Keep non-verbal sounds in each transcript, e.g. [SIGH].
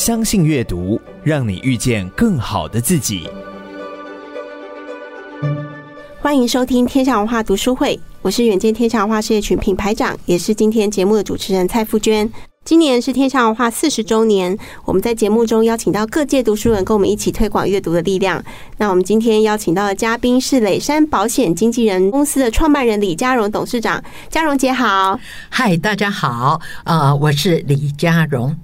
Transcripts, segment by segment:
相信阅读，让你遇见更好的自己。欢迎收听天下文化读书会，我是远见天下文化事业群品牌长，也是今天节目的主持人蔡富娟。今年是天下文化四十周年，我们在节目中邀请到各界读书人，跟我们一起推广阅读的力量。那我们今天邀请到的嘉宾是磊山保险经纪人公司的创办人李嘉荣董事长，嘉荣姐好。嗨，大家好，呃，我是李嘉荣。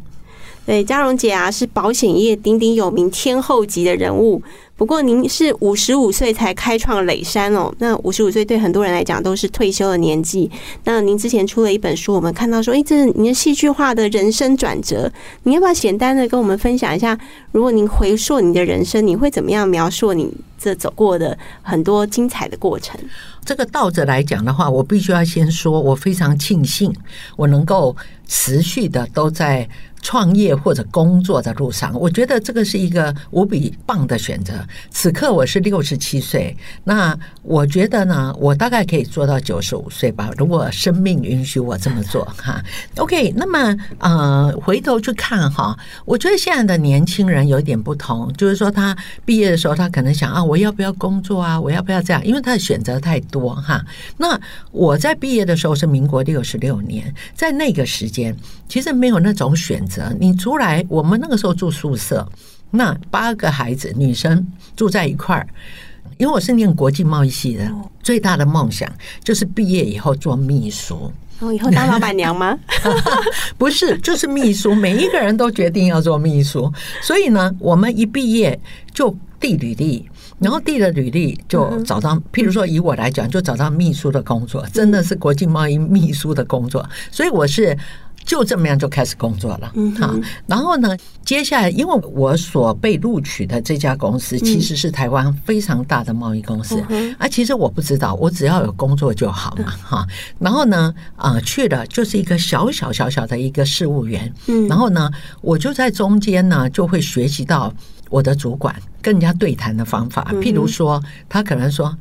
对，嘉荣姐啊，是保险业鼎鼎有名天后级的人物。不过您是五十五岁才开创垒山哦，那五十五岁对很多人来讲都是退休的年纪。那您之前出了一本书，我们看到说，哎，这是您的戏剧化的人生转折。你要不要简单的跟我们分享一下？如果您回溯你的人生，你会怎么样描述你这走过的很多精彩的过程？这个倒着来讲的话，我必须要先说，我非常庆幸我能够持续的都在。创业或者工作的路上，我觉得这个是一个无比棒的选择。此刻我是六十七岁，那我觉得呢，我大概可以做到九十五岁吧，如果生命允许我这么做哈。OK，那么呃，回头去看哈，我觉得现在的年轻人有点不同，就是说他毕业的时候，他可能想啊，我要不要工作啊？我要不要这样？因为他的选择太多哈。那我在毕业的时候是民国六十六年，在那个时间，其实没有那种选择。你出来，我们那个时候住宿舍，那八个孩子女生住在一块儿。因为我是念国际贸易系的，最大的梦想就是毕业以后做秘书。哦，以后当老板娘吗？[LAUGHS] 不是，就是秘书。每一个人都决定要做秘书，所以呢，我们一毕业就递履历，然后递了履历就找到，譬如说以我来讲，就找到秘书的工作，真的是国际贸易秘书的工作。所以我是。就这么样就开始工作了，好，然后呢，接下来因为我所被录取的这家公司其实是台湾非常大的贸易公司，啊，其实我不知道，我只要有工作就好嘛，哈，然后呢，啊，去了就是一个小小小小的一个事务员，然后呢，我就在中间呢就会学习到我的主管跟人家对谈的方法，譬如说，他可能说。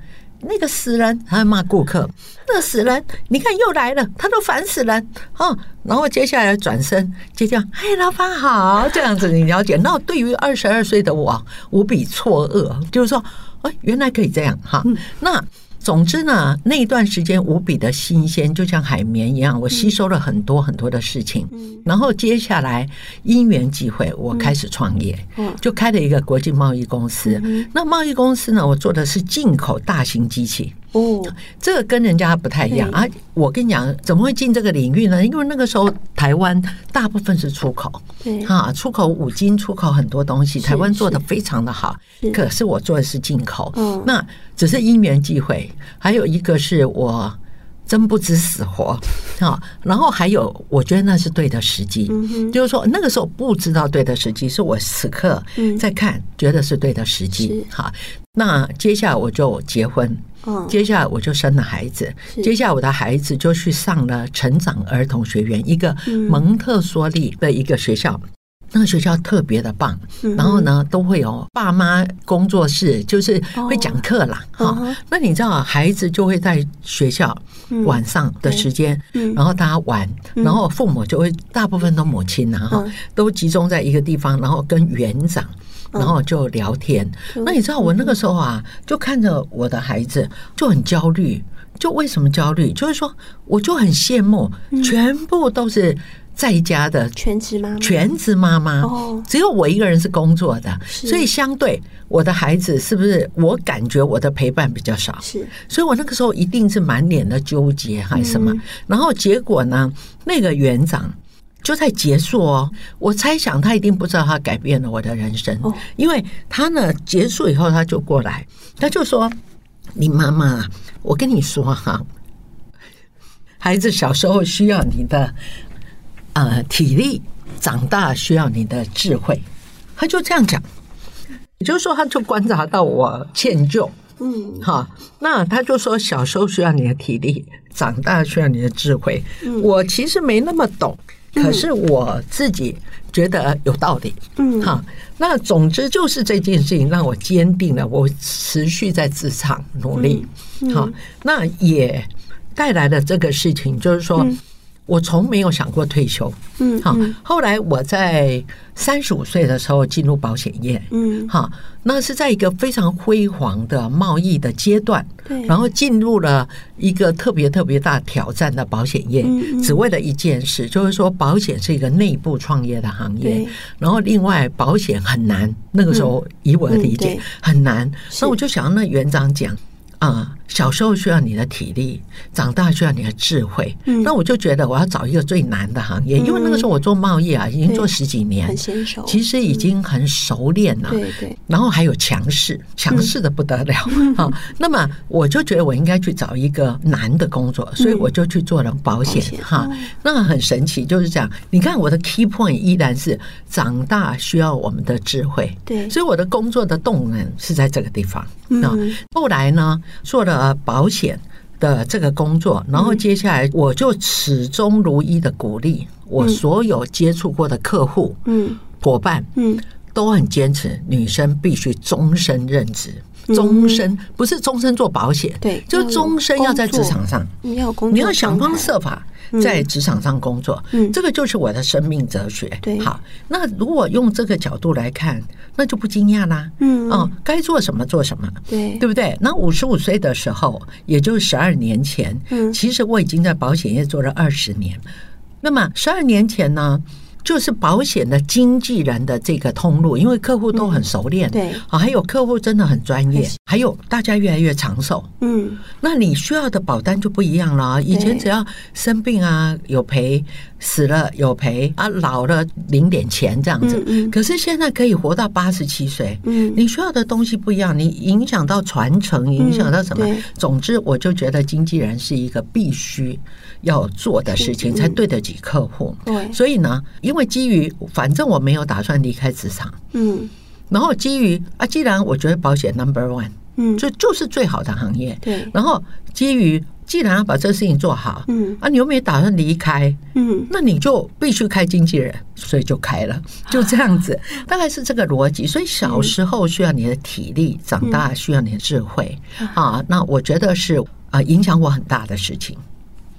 那个死人，他还骂顾客。那个死人，你看又来了，他都烦死人哦。然后接下来转身就这样，哎，老板好，这样子你了解。那对于二十二岁的我，无比错愕，就是说，哎，原来可以这样哈。那。总之呢，那一段时间无比的新鲜，就像海绵一样，我吸收了很多很多的事情。然后接下来因缘际会，我开始创业，就开了一个国际贸易公司。那贸易公司呢，我做的是进口大型机器。哦，这个跟人家不太一样啊！我跟你讲，怎么会进这个领域呢？因为那个时候台湾大部分是出口，对哈，出口五金，出口很多东西，台湾做的非常的好。可是我做的是进口，那只是因缘际会。还有一个是我真不知死活啊，然后还有我觉得那是对的时机，就是说那个时候不知道对的时机，是我此刻在看，觉得是对的时机。好，那接下来我就结婚。接下来我就生了孩子，接下来我的孩子就去上了成长儿童学院，一个蒙特梭利的一个学校，那个学校特别的棒。然后呢，都会有爸妈工作室，就是会讲课啦。哈，那你知道，孩子就会在学校晚上的时间，然后大家玩，然后父母就会大部分都母亲呐，哈，都集中在一个地方，然后跟园长。然后就聊天，那你知道我那个时候啊，就看着我的孩子就很焦虑，就为什么焦虑？就是说，我就很羡慕，全部都是在家的全职妈妈，全职妈妈，只有我一个人是工作的，所以相对我的孩子是不是？我感觉我的陪伴比较少，是，所以我那个时候一定是满脸的纠结还是什么？然后结果呢，那个园长。就在结束哦，我猜想他一定不知道他改变了我的人生，因为他呢结束以后他就过来，他就说：“你妈妈，我跟你说哈，孩子小时候需要你的呃体力，长大需要你的智慧。”他就这样讲，也就是说，他就观察到我歉疚，嗯，哈，那他就说小时候需要你的体力，长大需要你的智慧。我其实没那么懂。可是我自己觉得有道理，嗯，哈，那总之就是这件事情让我坚定了，我持续在职场努力，好，那也带来了这个事情，就是说，我从没有想过退休。嗯，好，后来我在三十五岁的时候进入保险业。嗯，好，那是在一个非常辉煌的贸易的阶段。对，然后进入了一个特别特别大挑战的保险业，只为了一件事，就是说保险是一个内部创业的行业。然后另外保险很难，那个时候以我的理解很难。那我就想，那园长讲。啊，小时候需要你的体力，长大需要你的智慧。嗯，那我就觉得我要找一个最难的行业，因为那个时候我做贸易啊，已经做十几年，很娴熟，其实已经很熟练了。对对。然后还有强势，强势的不得了。好，那么我就觉得我应该去找一个难的工作，所以我就去做了保险。哈，那很神奇，就是这样。你看我的 key point 依然是长大需要我们的智慧。对，所以我的工作的动能是在这个地方。那后来呢？做了保险的这个工作，然后接下来我就始终如一的鼓励我所有接触过的客户、嗯，伙伴，嗯，都很坚持，女生必须终身任职，终身不是终身做保险，对，就终身要在职场上，你要工作，你要想方设法。在职场上工作，嗯，这个就是我的生命哲学。对，好，那如果用这个角度来看，那就不惊讶啦。嗯，哦，该做什么做什么，对，对不对？那五十五岁的时候，也就是十二年前，嗯，其实我已经在保险业做了二十年。那么十二年前呢？就是保险的经纪人的这个通路，因为客户都很熟练，对，啊，还有客户真的很专业，还有大家越来越长寿，嗯，那你需要的保单就不一样了。以前只要生病啊有赔，死了有赔啊，老了领点钱这样子。可是现在可以活到八十七岁，嗯，你需要的东西不一样，你影响到传承，影响到什么？总之，我就觉得经纪人是一个必须要做的事情，才对得起客户。对，所以呢，因为基于反正我没有打算离开职场，嗯，然后基于啊，既然我觉得保险 number one，嗯，就就是最好的行业，对。然后基于既然要把这个事情做好，嗯，啊，你又没打算离开，嗯，那你就必须开经纪人，所以就开了，就这样子，大概是这个逻辑。所以小时候需要你的体力，长大需要你的智慧啊。那我觉得是啊，影响我很大的事情。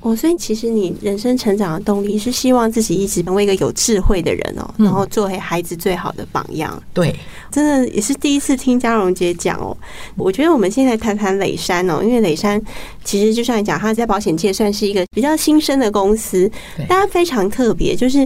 哦，所以其实你人生成长的动力是希望自己一直成为一个有智慧的人哦，然后作为孩子最好的榜样。对，真的也是第一次听嘉荣姐讲哦。我觉得我们现在谈谈磊山哦，因为磊山其实就像你讲，他在保险界算是一个比较新生的公司，大家非常特别。就是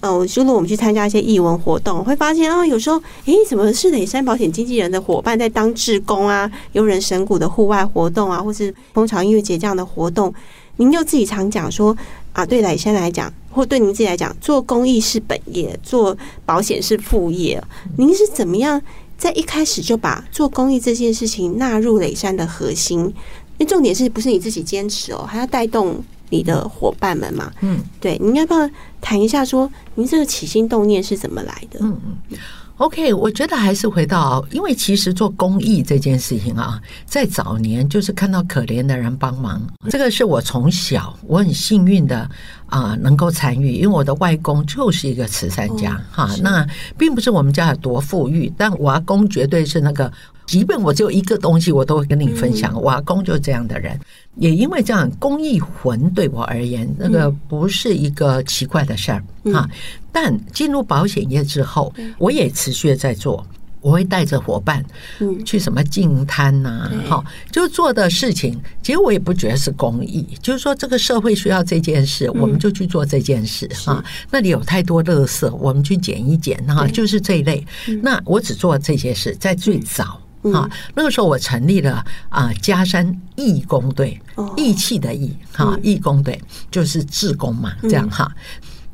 哦，如果我们去参加一些艺文活动，会发现哦，有时候诶，怎么是磊山保险经纪人的伙伴在当志工啊，游人神谷的户外活动啊，或是蜂巢音乐节这样的活动。您就自己常讲说啊，对磊山来讲，或对您自己来讲，做公益是本业，做保险是副业。您是怎么样在一开始就把做公益这件事情纳入磊山的核心？因为重点是不是你自己坚持哦，还要带动你的伙伴们嘛？嗯，对，您要不要谈一下说，您这个起心动念是怎么来的？嗯嗯。OK，我觉得还是回到，因为其实做公益这件事情啊，在早年就是看到可怜的人帮忙，这个是我从小我很幸运的啊，能够参与，因为我的外公就是一个慈善家哈。那并不是我们家有多富裕，但我阿公绝对是那个。即便我只有一个东西，我都会跟你分享。我阿公就是这样的人，也因为这样，公益魂对我而言，那个不是一个奇怪的事儿哈。但进入保险业之后，我也持续在做。我会带着伙伴去什么净滩呐，哈，就做的事情，其实我也不觉得是公益，就是说这个社会需要这件事，我们就去做这件事哈。那里有太多垃圾，我们去捡一捡哈，就是这一类。那我只做这些事，在最早。啊，那个时候我成立了啊，嘉山义工队，义气的义哈，义工队就是志工嘛，这样哈。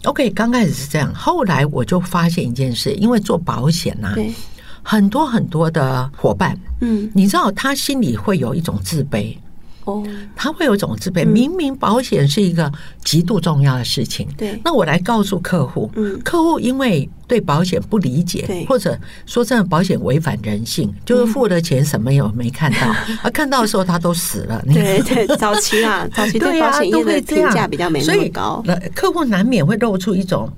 OK，刚开始是这样，后来我就发现一件事，因为做保险呐，很多很多的伙伴，嗯，你知道他心里会有一种自卑。哦，他会有一种自卑。明明保险是一个极度重要的事情，对。那我来告诉客户，嗯，客户因为对保险不理解，或者说真的保险违反人性，就是付了钱什么也没看到，而，[LAUGHS] 看到的时候他都死了。对对，早期啊，早期对保险业的评价比较没那么高，那客户难免会露出一种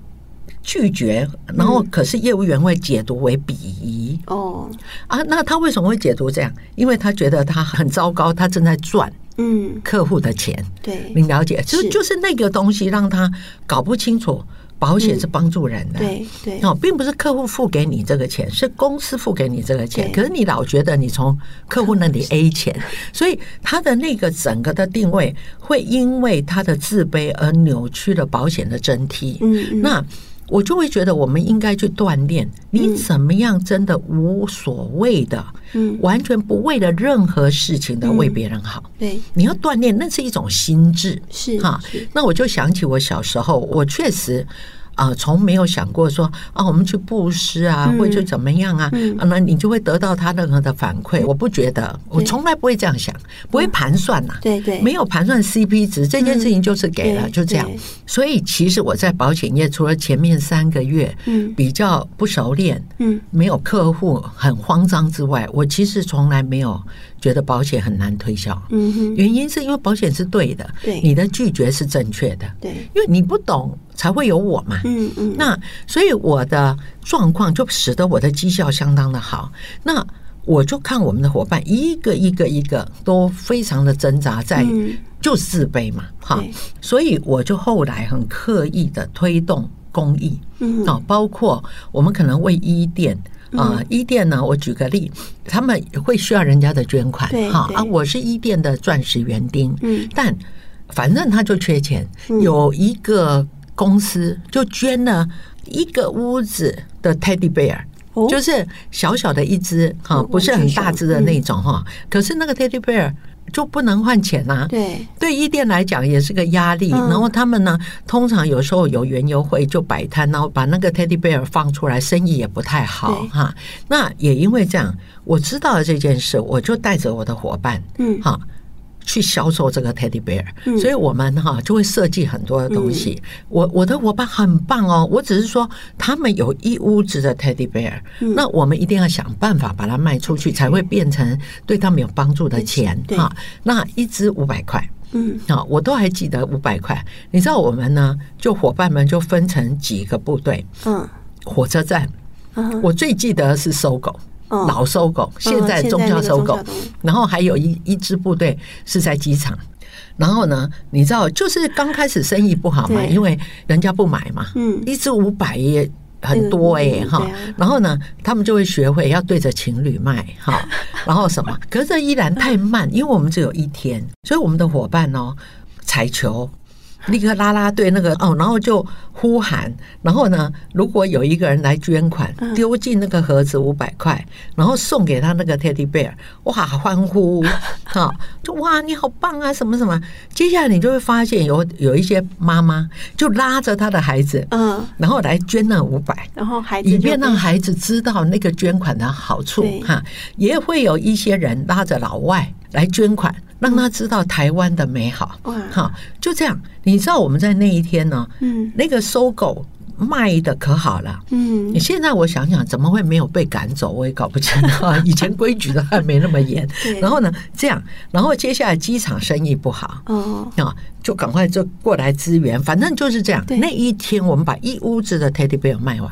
拒绝，然后可是业务员会解读为鄙夷。哦，啊，那他为什么会解读这样？因为他觉得他很糟糕，他正在赚。嗯，客户的钱，对，你了解，就就是那个东西让他搞不清楚。保险是帮助人的，对对哦，并不是客户付给你这个钱，是公司付给你这个钱。可是你老觉得你从客户那里 [LAUGHS] A 钱，所以他的那个整个的定位会因为他的自卑而扭曲了保险的真谛。嗯，那我就会觉得我们应该去锻炼，你怎么样真的无所谓的，嗯，完全不为了任何事情的为别人好。对，你要锻炼，那是一种心智，是哈。那我就想起我小时候，我确实。啊，从没有想过说啊，我们去布施啊，或者去怎么样啊，啊，那你就会得到他任何的反馈。我不觉得，我从来不会这样想，不会盘算呐。对对，没有盘算 CP 值，这件事情就是给了，就这样。所以其实我在保险业，除了前面三个月比较不熟练，嗯，没有客户很慌张之外，我其实从来没有觉得保险很难推销。嗯哼，原因是因为保险是对的，对，你的拒绝是正确的，对，因为你不懂。才会有我嘛，嗯嗯，那所以我的状况就使得我的绩效相当的好。那我就看我们的伙伴一个一个一个都非常的挣扎，在就自卑嘛，哈，所以我就后来很刻意的推动公益，嗯，啊，包括我们可能为伊甸啊，伊甸呢，我举个例，他们会需要人家的捐款，哈。啊，我是一店的钻石园丁，嗯，但反正他就缺钱，有一个。公司就捐了一个屋子的 Teddy Bear，就是小小的一只哈，不是很大只的那种哈。可是那个 Teddy Bear 就不能换钱呐。对，对，伊甸来讲也是个压力。然后他们呢，通常有时候有园游会就摆摊，然后把那个 Teddy Bear 放出来，生意也不太好哈。那也因为这样，我知道了这件事，我就带着我的伙伴，嗯，哈。去销售这个 Teddy Bear，所以我们哈就会设计很多的东西。我我的伙伴很棒哦，我只是说他们有一屋子的 Teddy Bear，那我们一定要想办法把它卖出去，才会变成对他们有帮助的钱哈。那一只五百块，嗯，啊，我都还记得五百块。你知道我们呢，就伙伴们就分成几个部队，嗯，火车站，我最记得是 SOGO。老收狗，现在宗教收狗，然后还有一一支部队是在机场，然后呢，你知道，就是刚开始生意不好嘛，因为人家不买嘛，嗯，一支五百也很多哎哈，然后呢，他们就会学会要对着情侣卖哈，[LAUGHS] 然后什么，可是这依然太慢，因为我们只有一天，所以我们的伙伴哦，彩球。立刻拉拉队那个哦，然后就呼喊，然后呢，如果有一个人来捐款，丢进那个盒子五百块，然后送给他那个 Teddy Bear，哇，欢呼 [LAUGHS] 啊，就哇，你好棒啊，什么什么。接下来你就会发现有有一些妈妈就拉着他的孩子，嗯，然后来捐那五百，然后孩子以便让孩子知道那个捐款的好处哈，也会有一些人拉着老外来捐款。让他知道台湾的美好，好，就这样。你知道我们在那一天呢？嗯，那个搜狗卖的可好了，嗯。你现在我想想，怎么会没有被赶走？我也搞不清啊。[LAUGHS] 以前规矩的还没那么严。然后呢，这样，然后接下来机场生意不好，哦，啊，就赶快就过来支援。反正就是这样。那一天我们把一屋子的 Teddy Bear 卖完。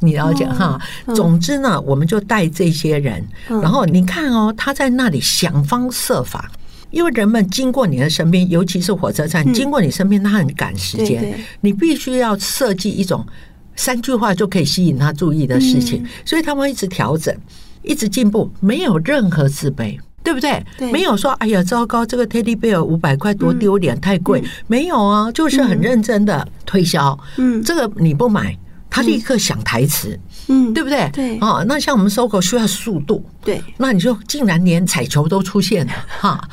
你了解哈？总之呢，我们就带这些人，然后你看哦，他在那里想方设法，因为人们经过你的身边，尤其是火车站经过你身边，他很赶时间，你必须要设计一种三句话就可以吸引他注意的事情，所以他们一直调整，一直进步，没有任何自卑，对不对？没有说哎呀，糟糕，这个 Teddy Bear 五百块多丢脸，太贵，没有啊，就是很认真的推销，嗯，这个你不买。他立刻想台词，嗯，对不对？对，哦，那像我们 SOGO 需要速度，对，那你就竟然连彩球都出现了哈！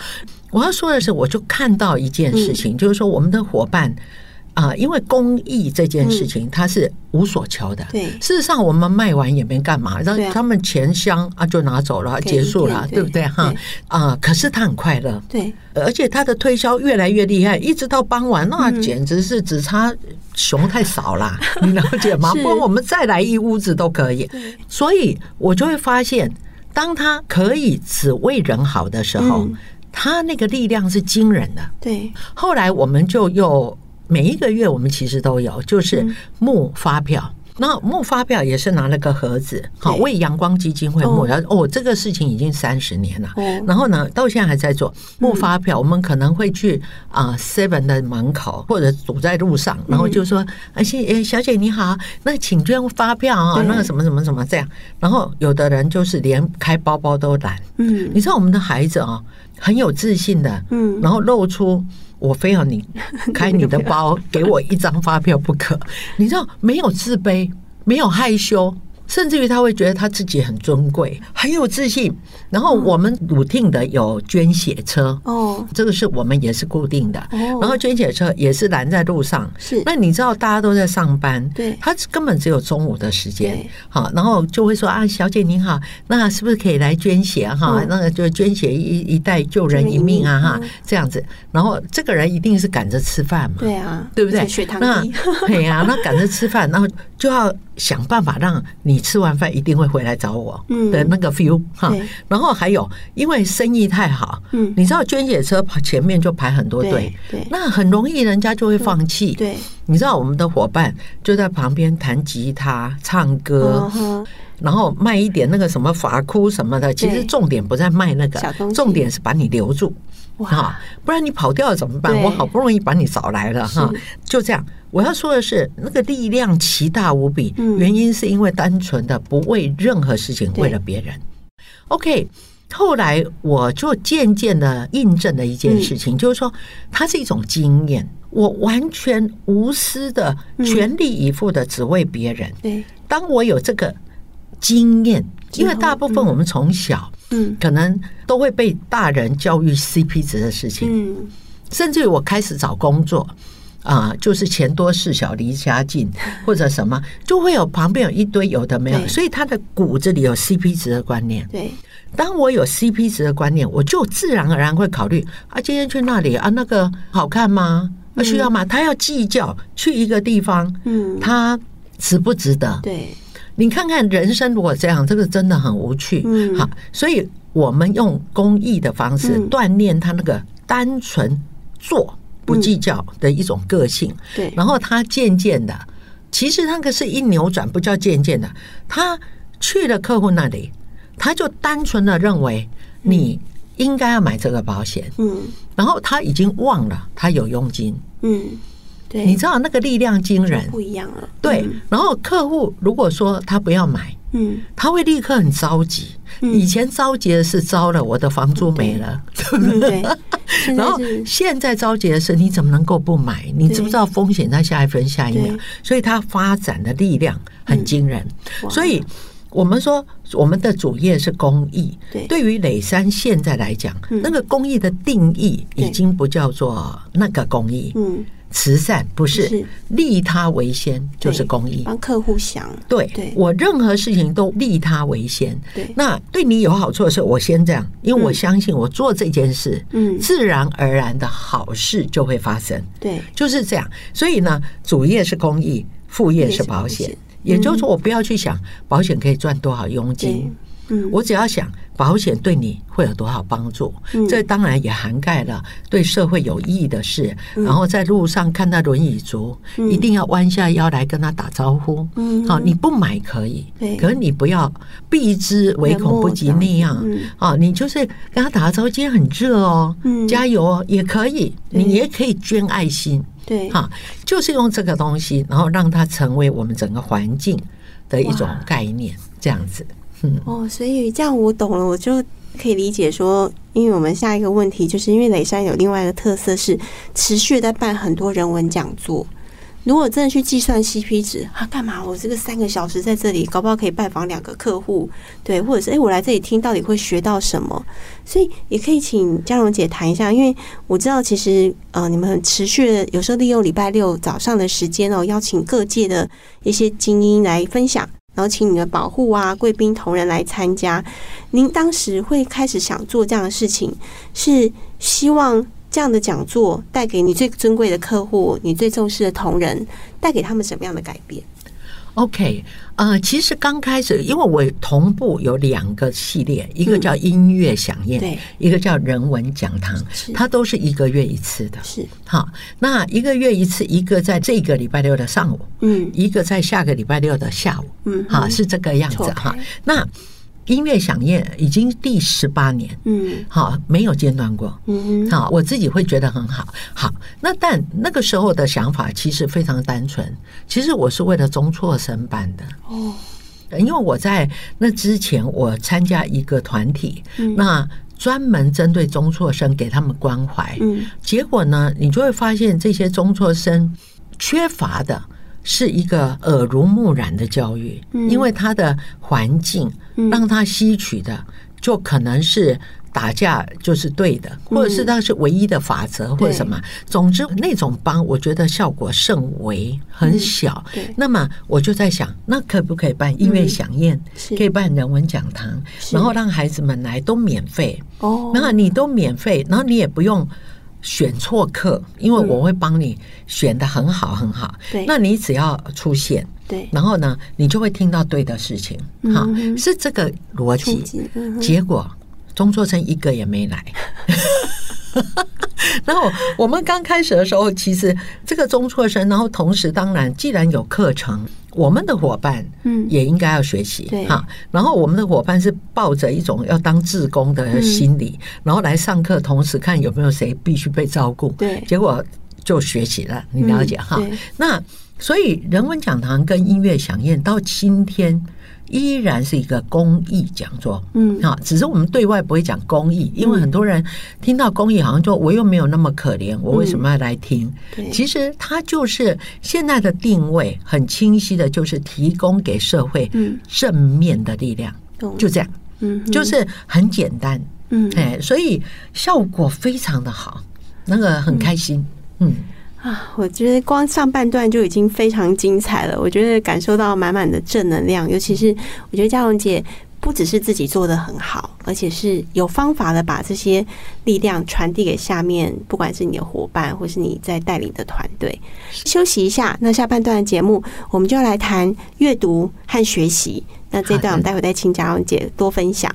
我要说的是，我就看到一件事情，就是说我们的伙伴。啊，因为公益这件事情，它是无所求的。对，事实上我们卖完也没干嘛，让他们钱箱啊就拿走了，结束了，对不对？哈啊，可是他很快乐。对，而且他的推销越来越厉害，一直到傍晚，那简直是只差熊太少了，[LAUGHS] 你了解吗？不过我们再来一屋子都可以。所以我就会发现，当他可以只为人好的时候，他那个力量是惊人的。对，后来我们就又。每一个月我们其实都有，就是募发票，那募发票也是拿了个盒子，好为阳光基金会募。然后哦，这个事情已经三十年了。然后呢，到现在还在做募发票。我们可能会去啊 Seven 的门口，或者堵在路上，然后就说：“哎，小姐你好，那请捐发票啊，那个什么什么什么这样。”然后有的人就是连开包包都懒。嗯，你知道我们的孩子啊，很有自信的。嗯，然后露出。我非要你 [LAUGHS] 开你的包，给我一张发票不可。你知道，没有自卑，没有害羞。甚至于他会觉得他自己很尊贵，很有自信。然后我们 routine 的有捐血车哦，这个是我们也是固定的。然后捐血车也是拦在路上。是，那你知道大家都在上班，对，他根本只有中午的时间。好，然后就会说啊，小姐您好，那是不是可以来捐血哈？那个就捐血一一袋救人一命啊哈，这样子。然后这个人一定是赶着吃饭嘛，对啊，对不对？血糖低，对呀，那赶着吃饭，然后就要。想办法让你吃完饭一定会回来找我的那个 feel 哈，然后还有因为生意太好，嗯，你知道捐血车跑前面就排很多队，对，那很容易人家就会放弃，对，你知道我们的伙伴就在旁边弹吉他、唱歌，然后卖一点那个什么发箍什么的，其实重点不在卖那个，重点是把你留住。哈！不然你跑掉了怎么办？我好不容易把你找来了哈，就这样。我要说的是，那个力量奇大无比，原因是因为单纯的不为任何事情，为了别人。OK，后来我就渐渐的印证了一件事情，就是说，它是一种经验。我完全无私的、全力以赴的只为别人。对，当我有这个经验，因为大部分我们从小。嗯，可能都会被大人教育 CP 值的事情，嗯，甚至于我开始找工作啊，就是钱多事小离家近，[LAUGHS] 或者什么，就会有旁边有一堆有的没有，所以他的骨子里有 CP 值的观念。对，当我有 CP 值的观念，我就自然而然会考虑啊，今天去那里啊，那个好看吗？啊，需要吗？他要计较去一个地方，嗯，他值不值得？对。你看看人生如果这样，这个真的很无趣。嗯，好，所以我们用公益的方式锻炼他那个单纯做不计较的一种个性。对，然后他渐渐的，其实那个是一扭转，不叫渐渐的。他去了客户那里，他就单纯的认为你应该要买这个保险。嗯，然后他已经忘了他有佣金。嗯。你知道那个力量惊人，不一样了。对，然后客户如果说他不要买，嗯，他会立刻很着急。以前着急的是糟了，我的房租没了，对不 [LAUGHS] 对？然后现在着急的是你怎么能够不买？你知不知道风险在下一分下一秒？所以它发展的力量很惊人。所以我们说我们的主业是公益。对，对于磊山现在来讲，那个公益的定义已经不叫做那个公益。嗯。慈善不是利他为先，就是公益。帮客户想，对，我任何事情都利他为先。对，那对你有好处的时候，我先这样，因为我相信我做这件事，嗯，自然而然的好事就会发生。对，就是这样。所以呢，主业是公益，副业是保险。也就是说，我不要去想保险可以赚多少佣金。嗯，我只要想保险对你会有多少帮助，这当然也涵盖了对社会有益的事。然后在路上看到轮椅族，一定要弯下腰来跟他打招呼。嗯，好，你不买可以，可是你不要避之唯恐不及那样。啊，你就是跟他打个招呼，今天很热哦，加油哦，也可以。你也可以捐爱心，对，哈，就是用这个东西，然后让它成为我们整个环境的一种概念，这样子。哦，所以这样我懂了，我就可以理解说，因为我们下一个问题就是因为磊山有另外一个特色是持续在办很多人文讲座。如果真的去计算 CP 值，啊，干嘛？我这个三个小时在这里，搞不好可以拜访两个客户，对，或者是哎，我来这里听到底会学到什么？所以也可以请嘉蓉姐谈一下，因为我知道其实呃，你们很持续的，有时候利用礼拜六早上的时间哦，邀请各界的一些精英来分享。然后请你的保护啊、贵宾同仁来参加。您当时会开始想做这样的事情，是希望这样的讲座带给你最尊贵的客户、你最重视的同仁，带给他们什么样的改变？OK，呃，其实刚开始，因为我同步有两个系列，一个叫音乐响宴，对，一个叫人文讲堂，它都是一个月一次的，是。好。那一个月一次，一个在这个礼拜六的上午，嗯，一个在下个礼拜六的下午，嗯，好，是这个样子哈。那音乐响宴已经第十八年，嗯，好，没有间断过，嗯，好，我自己会觉得很好，好。那但那个时候的想法其实非常单纯，其实我是为了中辍生办的，哦，因为我在那之前我参加一个团体，嗯，那专门针对中辍生给他们关怀，嗯，结果呢，你就会发现这些中辍生缺乏的。是一个耳濡目染的教育，因为他的环境让他吸取的就可能是打架就是对的，或者是他是唯一的法则或者什么。总之那种帮，我觉得效果甚微，很小。那么我就在想，那可不可以办音乐响宴？可以办人文讲堂，然后让孩子们来都免费。哦，那你都免费，然后你也不用。选错课，因为我会帮你选的很好很好。对，那你只要出现，对，然后呢，你就会听到对的事情。好，是这个逻辑。结果钟作成一个也没来。[LAUGHS] [LAUGHS] 然后我们刚开始的时候，其实这个中辍生，然后同时当然，既然有课程。我们的伙伴，嗯，也应该要学习，对哈。然后我们的伙伴是抱着一种要当志工的心理，然后来上课，同时看有没有谁必须被照顾，对。结果就学习了，你了解哈？那所以人文讲堂跟音乐响宴到今天。依然是一个公益讲座，嗯，啊，只是我们对外不会讲公益，因为很多人听到公益好像说我又没有那么可怜，我为什么要来听？其实它就是现在的定位很清晰的，就是提供给社会正面的力量，就这样，嗯，就是很简单，嗯，哎，所以效果非常的好，那个很开心，嗯。啊，我觉得光上半段就已经非常精彩了。我觉得感受到满满的正能量，尤其是我觉得嘉荣姐不只是自己做的很好，而且是有方法的把这些力量传递给下面，不管是你的伙伴，或是你在带领的团队。休息一下，那下半段的节目我们就要来谈阅读和学习。那这段 [LAUGHS] 我们待会再请嘉荣姐多分享。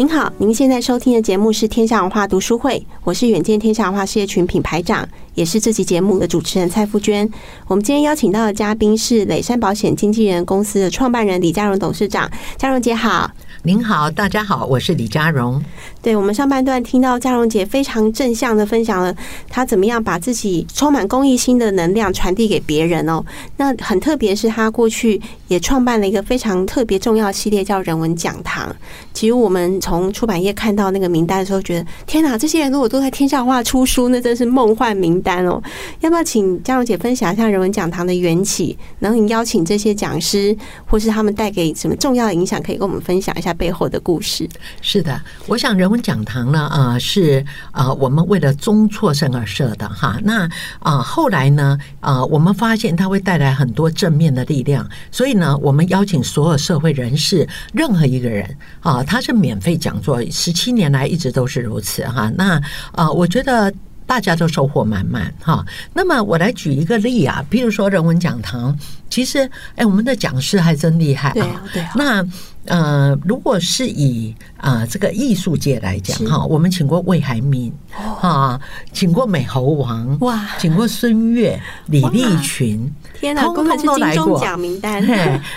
您好，您现在收听的节目是天下文化读书会，我是远见天下文化事业群品牌长，也是这期节目的主持人蔡富娟。我们今天邀请到的嘉宾是磊山保险经纪人公司的创办人李嘉荣董事长，嘉荣姐好。您好，大家好，我是李嘉荣。对，我们上半段听到嘉荣姐非常正向的分享了，她怎么样把自己充满公益心的能量传递给别人哦。那很特别是她过去也创办了一个非常特别重要的系列，叫人文讲堂。其实我们从从出版业看到那个名单的时候，觉得天哪，这些人如果都在天下画出书，那真是梦幻名单哦。要不要请嘉荣姐分享一下人文讲堂的缘起？然后你邀请这些讲师，或是他们带给什么重要的影响，可以跟我们分享一下。背后的故事是的，我想人文讲堂呢，啊、是啊、我们为了中辍生而设的哈。那啊、后来呢，啊、我们发现它会带来很多正面的力量，所以呢，我们邀请所有社会人士，任何一个人啊，他是免费讲座，十七年来一直都是如此哈。那啊、呃，我觉得大家都收获满满哈。那么我来举一个例啊，比如说人文讲堂，其实哎，我们的讲师还真厉害啊。对啊，对啊。那呃，如果是以啊、呃、这个艺术界来讲哈，我们请过魏海敏啊，请过美猴王哇，请过孙悦、李立群，天哪，通通都来过。奖名单。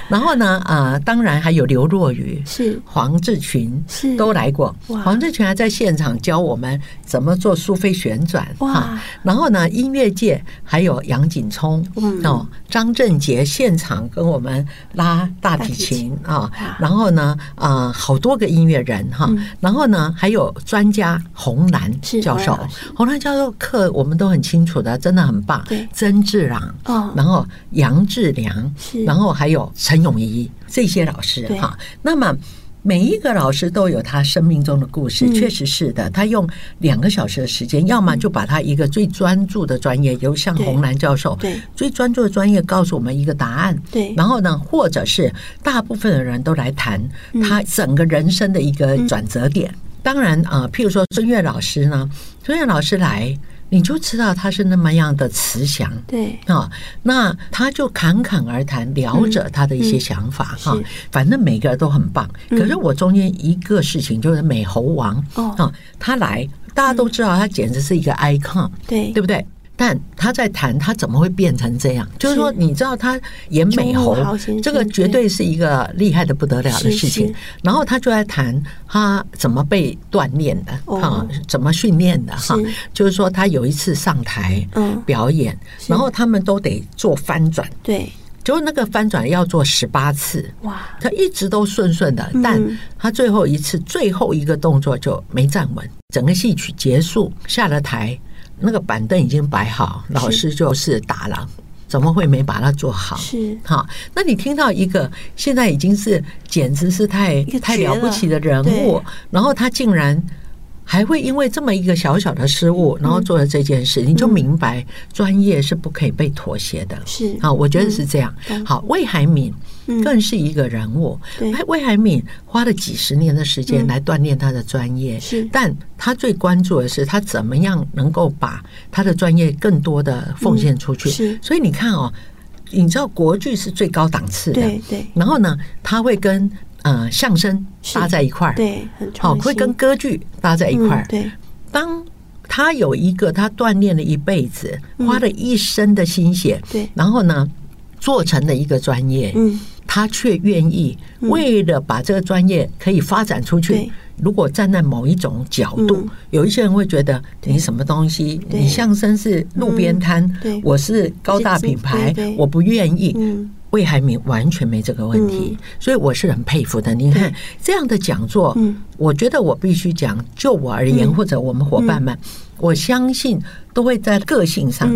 然后呢，啊、呃，当然还有刘若雨是黄志群是都来过。黄志群还在现场教我们怎么做苏菲旋转哇。然后呢，音乐界还有杨景聪哦，张振杰现场跟我们拉大提琴啊，然后。然后呢，啊、呃，好多个音乐人哈，然后呢，还有专家洪兰教授，洪兰教授课我们都很清楚的，真的很棒。曾志朗，然后杨志良，然后还有陈永仪这些老师哈。那么每一个老师都有他生命中的故事，确实是的。他用两个小时的时间，要么就把他一个最专注的专业，由像洪兰教授，对最专注的专业告诉我们一个答案，对。然后呢，或者是大部分的人都来谈他整个人生的一个转折点。当然啊，譬如说孙越老师呢，孙越老师来。你就知道他是那么样的慈祥，对啊，那他就侃侃而谈，聊着他的一些想法哈。反正每个人都很棒，可是我中间一个事情就是美猴王啊，他来，大家都知道他简直是一个 icon，对对不对？但他在谈他怎么会变成这样，就是说，你知道他演美猴，这个绝对是一个厉害的不得了的事情。然后他就在谈他怎么被锻炼的哈，怎么训练的哈。就是说，他有一次上台表演，然后他们都得做翻转，对，就那个翻转要做十八次，哇，他一直都顺顺的，但他最后一次最后一个动作就没站稳，整个戏曲结束下了台。那个板凳已经摆好，老师就是打了，怎么会没把它做好？是哈，那你听到一个现在已经是简直是太太了不起的人物，然后他竟然。还会因为这么一个小小的失误，然后做了这件事，你就明白专业是不可以被妥协的。是啊，我觉得是这样。好，魏海敏更是一个人物。对，魏海敏花了几十年的时间来锻炼他的专业，是，但他最关注的是他怎么样能够把他的专业更多的奉献出去。是，所以你看哦，你知道国剧是最高档次的，对对。然后呢，他会跟。呃，相声搭在一块儿，对，好，会跟歌剧搭在一块儿。对，当他有一个他锻炼了一辈子，花了一生的心血，对，然后呢，做成了一个专业，嗯，他却愿意为了把这个专业可以发展出去。如果站在某一种角度，有一些人会觉得你什么东西，你相声是路边摊，我是高大品牌，我不愿意。魏海明完全没这个问题，所以我是很佩服的。你看这样的讲座，我觉得我必须讲，就我而言，或者我们伙伴们，我相信都会在个性上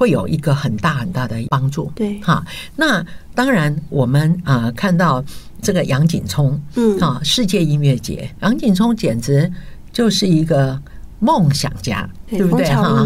会有一个很大很大的帮助。对，哈，那当然我们啊看到这个杨景聪，嗯，啊，世界音乐节，杨景聪简直就是一个。梦想家，对不对？哈，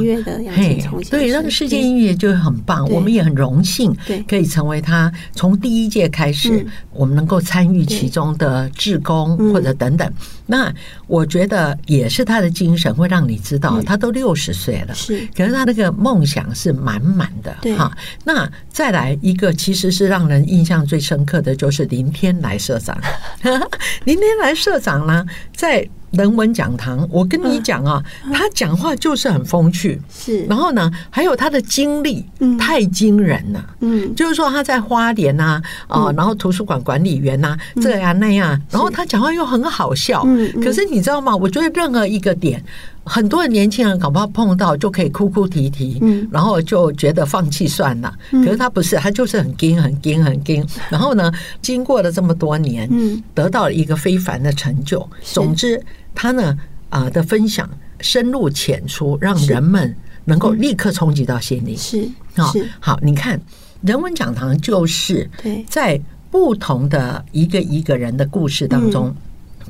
嘿，对，那个世界音乐就很棒，我们也很荣幸，可以成为他从第一届开始，我们能够参与其中的志工或者等等。那我觉得也是他的精神会让你知道，他都六十岁了，是，可是他那个梦想是满满的，哈。那再来一个，其实是让人印象最深刻的就是林天来社长，[LAUGHS] 林天来社长呢，在。人文讲堂，我跟你讲啊，他讲话就是很风趣，是。然后呢，还有他的经历太惊人了，嗯，就是说他在花莲呐，啊，然后图书馆管理员呐，这样那样，然后他讲话又很好笑，嗯。可是你知道吗？我觉得任何一个点，很多的年轻人搞不好碰到就可以哭哭啼啼，嗯，然后就觉得放弃算了。可是他不是，他就是很惊、很惊、很惊。[LAUGHS] 然后呢，经过了这么多年，嗯，得到了一个非凡的成就。总之。他呢啊的分享深入浅出，让人们能够立刻冲击到心里。是啊，好，你看人文讲堂就是在不同的一个一个人的故事当中，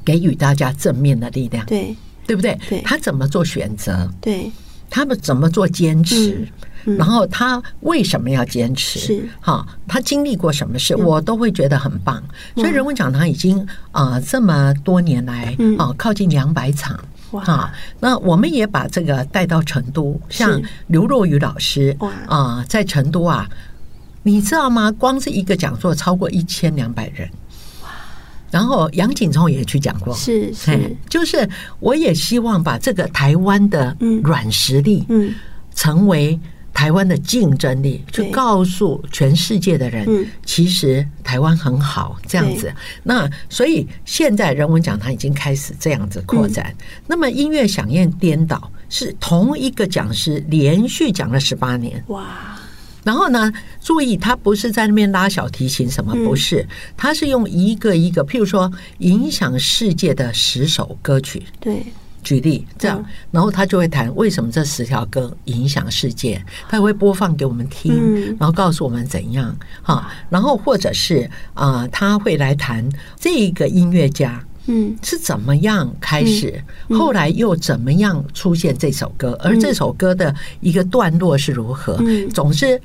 给予大家正面的力量。对，对不对？他怎么做选择？对，他们怎么做坚持？然后他为什么要坚持？是。哈，他经历过什么事，我都会觉得很棒。所以人文讲堂已经啊这么多年来啊靠近两百场。啊，那我们也把这个带到成都，像刘若雨老师啊在成都啊，你知道吗？光是一个讲座超过一千两百人，然后杨景聪也去讲过，是是，就是我也希望把这个台湾的软实力嗯。成为。台湾的竞争力，去告诉全世界的人，其实台湾很好，这样子。那所以现在人文讲堂已经开始这样子扩展。那么音乐响应颠倒是同一个讲师连续讲了十八年，哇！然后呢，注意他不是在那边拉小提琴，什么不是？他是用一个一个，譬如说影响世界的十首歌曲，对。举例这样，然后他就会谈为什么这十条歌影响世界，他会播放给我们听，然后告诉我们怎样哈，然后或者是啊，他会来谈这个音乐家嗯。是怎么样开始，后来又怎么样出现这首歌，而这首歌的一个段落是如何，总之。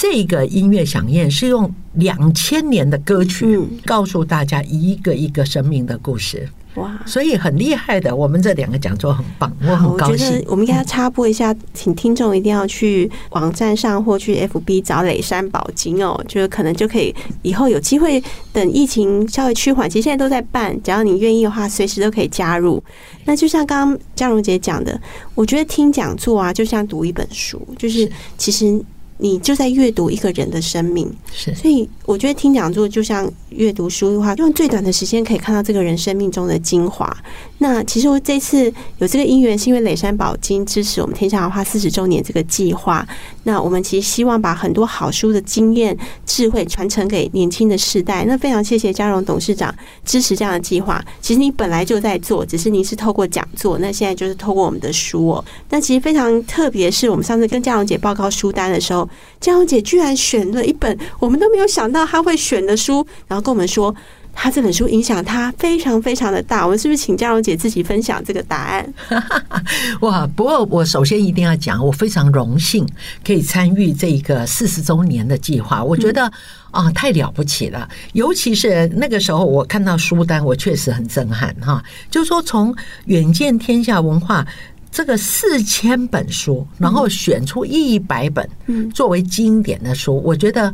这个音乐响宴是用两千年的歌曲告诉大家一个一个生命的故事，哇！所以很厉害的，我们这两个讲座很棒，我很高兴。我觉得我们应该插播一下，请听众一定要去网站上或去 FB 找磊山宝金哦，就是可能就可以以后有机会等疫情稍微趋缓，其实现在都在办，只要你愿意的话，随时都可以加入。那就像刚刚嘉荣姐讲的，我觉得听讲座啊，就像读一本书，就是其实。你就在阅读一个人的生命，是，所以我觉得听讲座就像阅读书的话，用最短的时间可以看到这个人生命中的精华。那其实我这次有这个因缘，是因为磊山宝金支持我们天下文化四十周年这个计划。那我们其实希望把很多好书的经验、智慧传承给年轻的世代。那非常谢谢嘉荣董事长支持这样的计划。其实你本来就在做，只是您是透过讲座，那现在就是透过我们的书哦。那其实非常特别，是我们上次跟嘉荣姐报告书单的时候，嘉荣姐居然选了一本我们都没有想到她会选的书，然后跟我们说。他这本书影响他非常非常的大，我们是不是请嘉蓉姐自己分享这个答案？[LAUGHS] 哇！不过我首先一定要讲，我非常荣幸可以参与这个四十周年的计划，我觉得啊、呃、太了不起了。尤其是那个时候，我看到书单，我确实很震撼哈。就是说，从远见天下文化这个四千本书，然后选出一百本作为经典的书，我觉得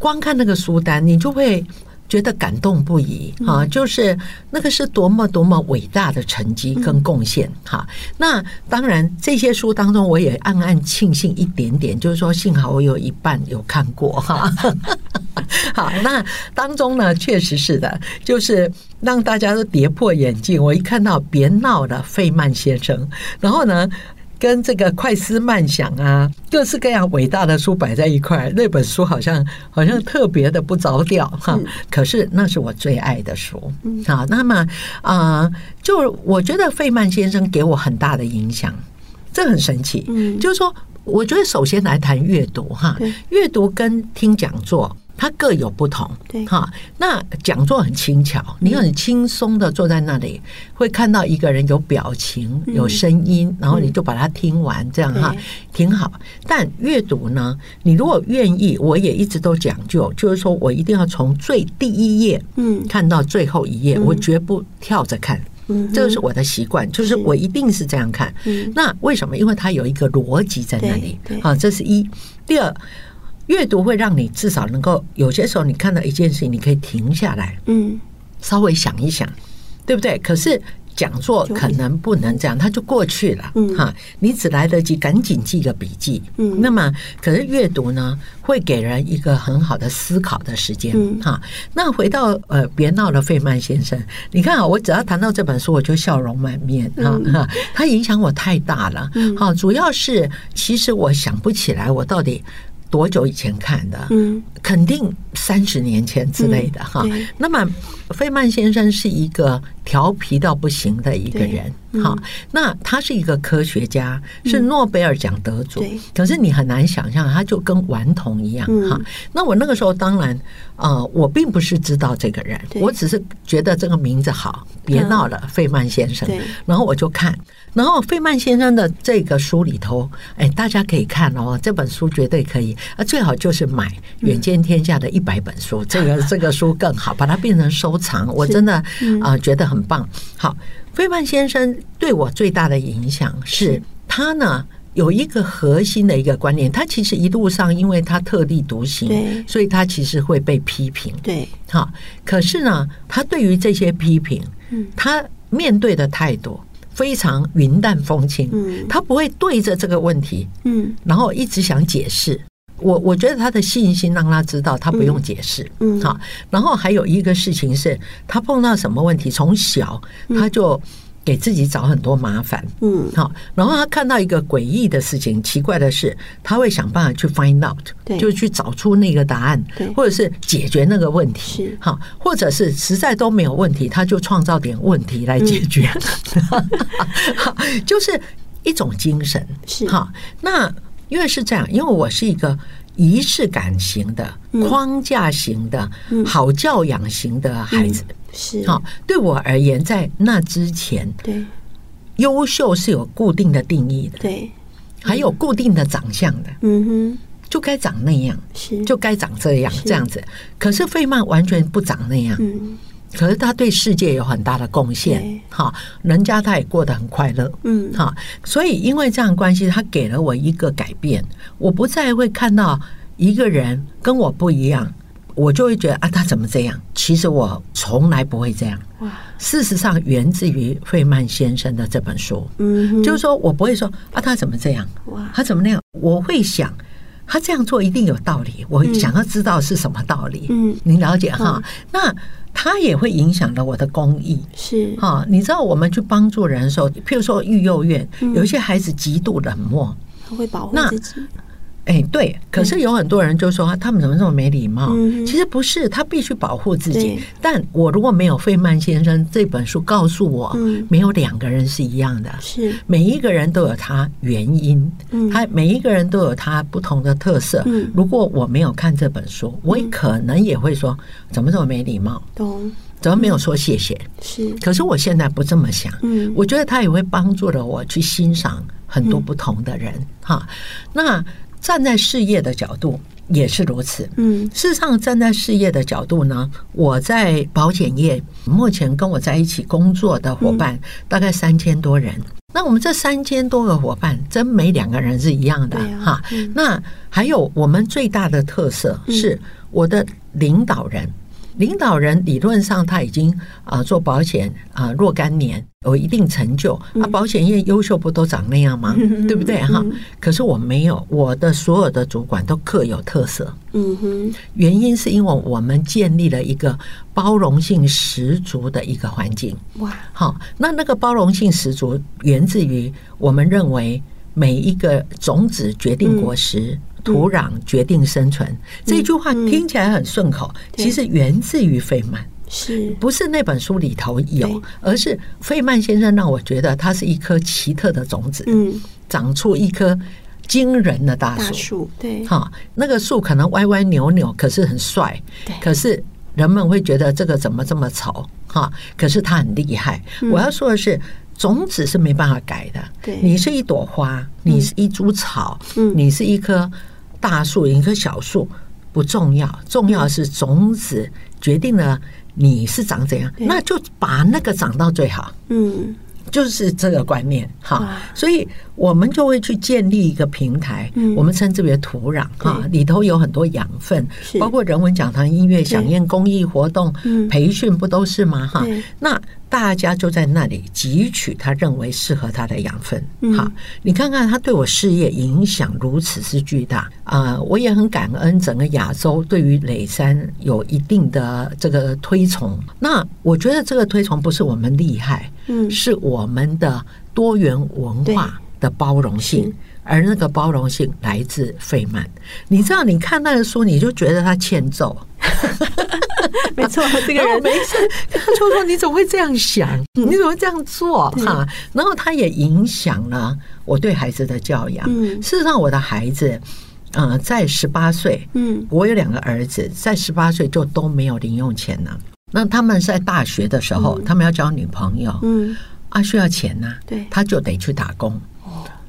光看那个书单，你就会。觉得感动不已啊！就是那个是多么多么伟大的成绩跟贡献哈。那当然，这些书当中，我也暗暗庆幸一点点，就是说，幸好我有一半有看过哈。[LAUGHS] 好，那当中呢，确实是的，就是让大家都跌破眼镜。我一看到《别闹了，费曼先生》，然后呢。跟这个快思慢想啊，各式各样伟大的书摆在一块，那本书好像好像特别的不着调哈。可是那是我最爱的书啊。那么啊，就我觉得费曼先生给我很大的影响，这很神奇。嗯就是说，我觉得首先来谈阅读哈，阅读跟听讲座。它各有不同，对哈。那讲座很轻巧，你很轻松的坐在那里，会看到一个人有表情、有声音，然后你就把它听完，这样哈，挺好。但阅读呢，你如果愿意，我也一直都讲究，就是说我一定要从最第一页嗯看到最后一页，我绝不跳着看，这个是我的习惯，就是我一定是这样看。那为什么？因为它有一个逻辑在那里啊，这是一。第二。阅读会让你至少能够有些时候，你看到一件事情，你可以停下来，嗯，稍微想一想，对不对？可是。讲座可能不能这样，它就过去了，嗯哈，你只来得及赶紧记个笔记，嗯，那么可是阅读呢，会给人一个很好的思考的时间，哈。那回到呃，别闹了，费曼先生，你看啊，我只要谈到这本书，我就笑容满面，哈，它影响我太大了，好，主要是其实我想不起来我到底。多久以前看的？嗯，肯定三十年前之类的哈。那么，费曼先生是一个调皮到不行的一个人哈。那他是一个科学家，是诺贝尔奖得主。可是你很难想象，他就跟顽童一样哈。那我那个时候当然，呃，我并不是知道这个人，我只是觉得这个名字好，别闹了，费曼先生。然后我就看。然后费曼先生的这个书里头，哎，大家可以看哦，这本书绝对可以啊，最好就是买《远见天下》的一百本书，这个 [LAUGHS] 这个书更好，把它变成收藏，我真的啊觉得很棒。好，费曼先生对我最大的影响是他呢有一个核心的一个观念，他其实一路上因为他特立独行，对，所以他其实会被批评，对，哈，可是呢，他对于这些批评，嗯，他面对的态度。非常云淡风轻，嗯，他不会对着这个问题，嗯，然后一直想解释。我我觉得他的信心让他知道他不用解释，嗯，好。然后还有一个事情是，他碰到什么问题，从小他就给自己找很多麻烦，嗯，好，然后他看到一个诡异的事情、奇怪的事，他会想办法去 find out，对，就去找出那个答案，对，或者是解决那个问题，是。好，或者是实在都没有问题，他就创造点问题来解决，嗯、[LAUGHS] 就是一种精神，是。好。那因为是这样，因为我是一个仪式感型的、框架型的、好教养型的孩子。嗯是。好，对我而言，在那之前，对。优秀是有固定的定义的，对，还有固定的长相的，嗯哼，就该长那样，是。就该长这样这样子。可是费曼完全不长那样，嗯，可是他对世界有很大的贡献，哈，人家他也过得很快乐，嗯，哈，所以因为这样关系，他给了我一个改变，我不再会看到一个人跟我不一样。我就会觉得啊，他怎么这样？其实我从来不会这样。哇！事实上，源自于费曼先生的这本书。嗯，就是说我不会说啊，他怎么这样？哇！他怎么那样？我会想，他这样做一定有道理。我想要知道是什么道理。嗯，您了解哈？那他也会影响了我的公益。是哈，你知道我们去帮助人的时候，譬如说育幼院，有一些孩子极度冷漠，他会保护自己。哎，对，可是有很多人就说他们怎么这么没礼貌？其实不是，他必须保护自己。但我如果没有费曼先生这本书告诉我，没有两个人是一样的，是每一个人都有他原因，他每一个人都有他不同的特色。如果我没有看这本书，我也可能也会说怎么这么没礼貌？懂？怎么没有说谢谢？是。可是我现在不这么想，嗯，我觉得他也会帮助了我去欣赏很多不同的人，哈，那。站在事业的角度也是如此。嗯，事实上，站在事业的角度呢，我在保险业目前跟我在一起工作的伙伴大概三千多人。那我们这三千多个伙伴，真没两个人是一样的哈。那还有我们最大的特色是我的领导人。领导人理论上他已经啊做保险啊若干年，有一定成就啊，保险业优秀不都长那样吗？对不对哈？可是我没有，我的所有的主管都各有特色。嗯哼，原因是因为我们建立了一个包容性十足的一个环境。哇，好，那那个包容性十足源自于我们认为每一个种子决定果实。土壤决定生存，这句话听起来很顺口，其实源自于费曼，是。不是那本书里头有？而是费曼先生让我觉得他是一颗奇特的种子，嗯，长出一棵惊人的大树，对，哈，那个树可能歪歪扭扭，可是很帅，可是人们会觉得这个怎么这么丑？哈，可是它很厉害。我要说的是。种子是没办法改的，对，你是一朵花，你是一株草，你是一棵大树，一棵小树不重要，重要是种子决定了你是长怎样，那就把那个长到最好，嗯。就是这个观念哈，所以我们就会去建立一个平台，我们称之为土壤哈，里头有很多养分，包括人文讲堂、音乐响应、公益活动、培训，不都是吗？哈，那大家就在那里汲取他认为适合他的养分。好，你看看他对我事业影响如此之巨大啊！我也很感恩整个亚洲对于磊山有一定的这个推崇。那我觉得这个推崇不是我们厉害。嗯，是我们的多元文化的包容性，而那个包容性来自费曼。你知道，你看那个书，你就觉得他欠揍。[LAUGHS] 没错，这个人没事。他就说：“你怎么会这样想？你怎么会这样做？”哈，然后他也影响了我对孩子的教养。嗯，事实上，我的孩子，呃，在十八岁，嗯，我有两个儿子，在十八岁就都没有零用钱了。那他们在大学的时候，他们要交女朋友，嗯，啊，需要钱呐，对，他就得去打工。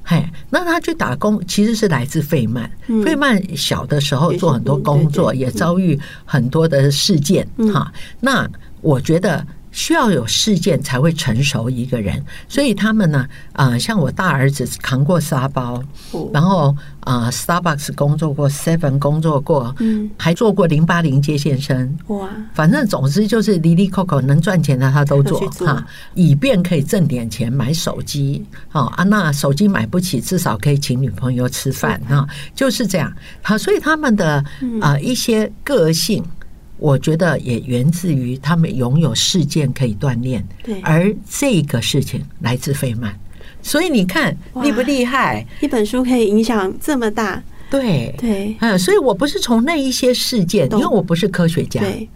哦，嘿，那他去打工其实是来自费曼。费曼小的时候做很多工作，也遭遇很多的事件，哈。那我觉得。需要有事件才会成熟一个人，所以他们呢，啊，像我大儿子扛过沙包，然后啊，Starbucks 工作过，Seven 工作过，嗯，还做过零八零接线生，哇，反正总之就是离离扣扣能赚钱的他都做哈，以便可以挣点钱买手机，好啊，那手机买不起，至少可以请女朋友吃饭啊，就是这样，好，所以他们的啊一些个性。我觉得也源自于他们拥有事件可以锻炼。对，而这个事情来自费曼，所以你看厉不厉害？一本书可以影响这么大。对对，嗯，所以我不是从那一些事件，因为我不是科学家，对，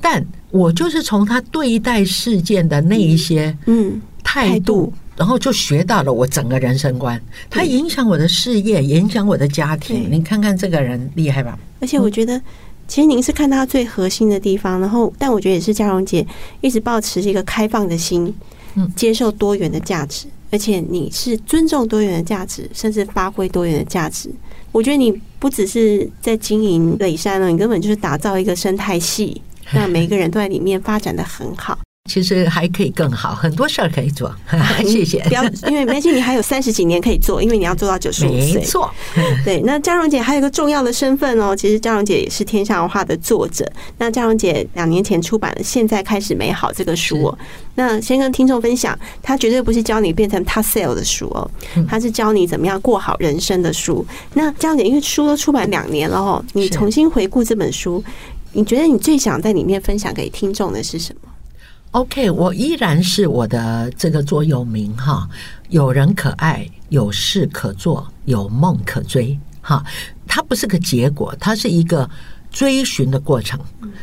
但我就是从他对待事件的那一些嗯态度，然后就学到了我整个人生观。他影响我的事业，影响我的家庭。你看看这个人厉害吧？而且我觉得，其实您是看到最核心的地方，然后，但我觉得也是佳荣姐一直保持一个开放的心，嗯，接受多元的价值，而且你是尊重多元的价值，甚至发挥多元的价值。我觉得你不只是在经营磊山了，你根本就是打造一个生态系，让每一个人都在里面发展的很好。其实还可以更好，很多事儿可以做。[LAUGHS] 谢谢。不要，因为没关系，你还有三十几年可以做，因为你要做到九十五岁。没错。[LAUGHS] 对，那佳蓉姐还有一个重要的身份哦，其实佳蓉姐也是天下文化的作者。那佳蓉姐两年前出版了《现在开始美好》这个书哦。那先跟听众分享，它绝对不是教你变成 top sale 的书哦，它是教你怎么样过好人生的书。那佳蓉姐因为书都出版两年了哦，你重新回顾这本书，你觉得你最想在里面分享给听众的是什么？OK，我依然是我的这个座右铭哈，有人可爱，有事可做，有梦可追哈。它不是个结果，它是一个追寻的过程。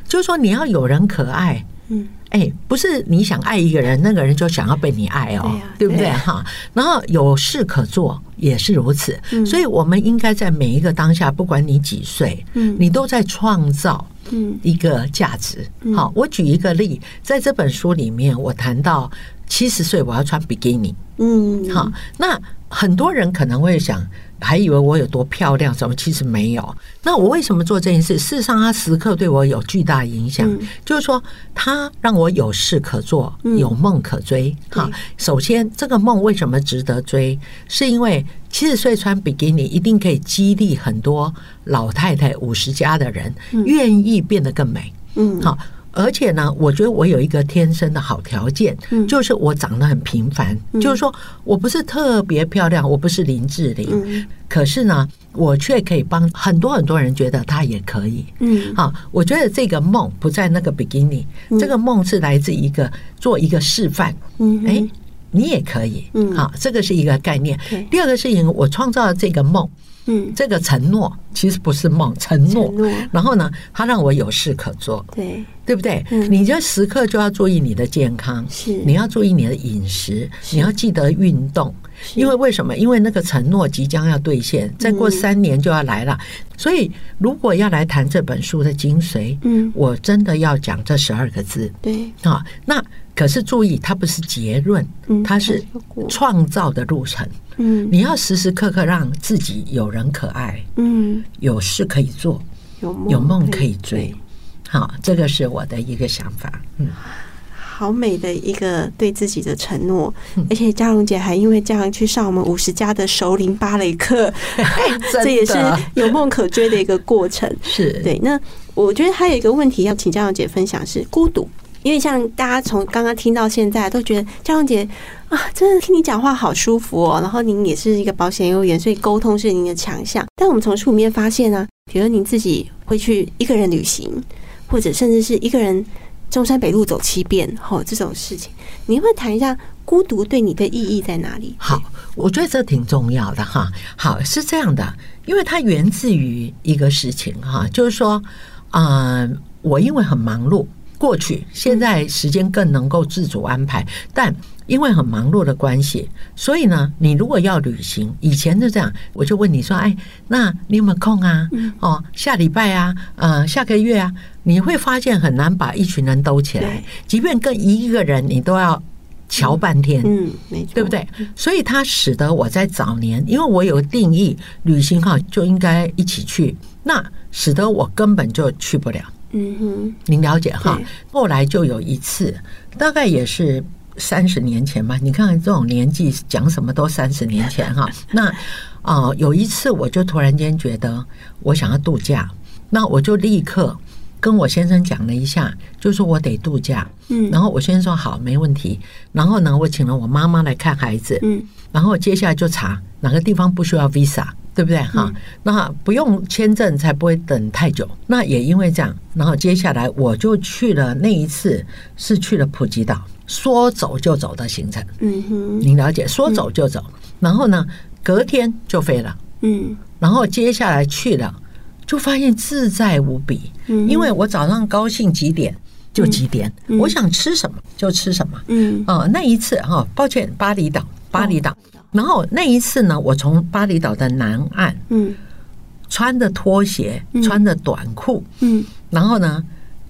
就是说，你要有人可爱，嗯，哎，不是你想爱一个人，那个人就想要被你爱哦，对不对哈？然后有事可做也是如此，所以我们应该在每一个当下，不管你几岁，嗯，你都在创造。嗯，一个价值。好，我举一个例，在这本书里面，我谈到七十岁我要穿比基尼。嗯，好，那很多人可能会想，还以为我有多漂亮，什么其实没有。那我为什么做这件事？事实上，它时刻对我有巨大影响。就是说，它让我有事可做，有梦可追。好，首先，这个梦为什么值得追？是因为七十岁穿比基尼一定可以激励很多老太太五十加的人，愿意变得更美。嗯，好。而且呢，我觉得我有一个天生的好条件，就是我长得很平凡，就是说我不是特别漂亮，我不是林志玲，可是呢，我却可以帮很多很多人觉得她也可以。嗯，好，我觉得这个梦不在那个比基尼，这个梦是来自一个做一个示范。嗯，哎，你也可以。嗯，好，这个是一个概念。第二个事情，我创造了这个梦。嗯，这个承诺其实不是梦，承诺。然后呢，他让我有事可做，对，对不对？你就时刻就要注意你的健康，是，你要注意你的饮食，你要记得运动，因为为什么？因为那个承诺即将要兑现，再过三年就要来了。所以，如果要来谈这本书的精髓，嗯，我真的要讲这十二个字，对啊，那。可是注意，它不是结论，它是创造的路程。嗯，你要时时刻刻让自己有人可爱，嗯，有事可以做，有梦可以追。好，这个是我的一个想法。嗯，好美的一个对自己的承诺。而且嘉荣姐还因为这样去上我们五十家的熟龄芭蕾课，[LAUGHS] [LAUGHS] 这也是有梦可追的一个过程。是对。那我觉得还有一个问题要请嘉荣姐分享是孤独。因为像大家从刚刚听到现在，都觉得嘉荣姐啊，真的听你讲话好舒服哦。然后您也是一个保险业务员，所以沟通是您的强项。但我们从书里面发现呢，比如您自己会去一个人旅行，或者甚至是一个人中山北路走七遍，吼这种事情，你会谈一下孤独对你的意义在哪里？好，我觉得这挺重要的哈。好，是这样的，因为它源自于一个事情哈，就是说，嗯，我因为很忙碌。过去，现在时间更能够自主安排，但因为很忙碌的关系，所以呢，你如果要旅行，以前是这样，我就问你说：“哎，那你有没有空啊？哦，下礼拜啊，呃，下个月啊，你会发现很难把一群人兜起来，即便跟一个人，你都要瞧半天，嗯，没错，对不对？所以它使得我在早年，因为我有定义，旅行哈就应该一起去，那使得我根本就去不了。嗯哼，您了解哈？后来就有一次，大概也是三十年前吧。你看看这种年纪，讲什么都三十年前哈。那啊，有一次我就突然间觉得我想要度假，那我就立刻跟我先生讲了一下，就说我得度假。嗯，然后我先生说好，没问题。然后呢，我请了我妈妈来看孩子。嗯，然后接下来就查哪个地方不需要 visa。对不对？哈，那不用签证才不会等太久。那也因为这样，然后接下来我就去了。那一次是去了普吉岛，说走就走的行程。嗯哼，您了解，说走就走。然后呢，隔天就飞了。嗯，然后接下来去了，就发现自在无比。嗯，因为我早上高兴几点就几点，我想吃什么就吃什么。嗯，哦，那一次哈，抱歉，巴厘岛，巴厘岛。然后那一次呢，我从巴厘岛的南岸，嗯，穿着拖鞋，穿着短裤，嗯，然后呢，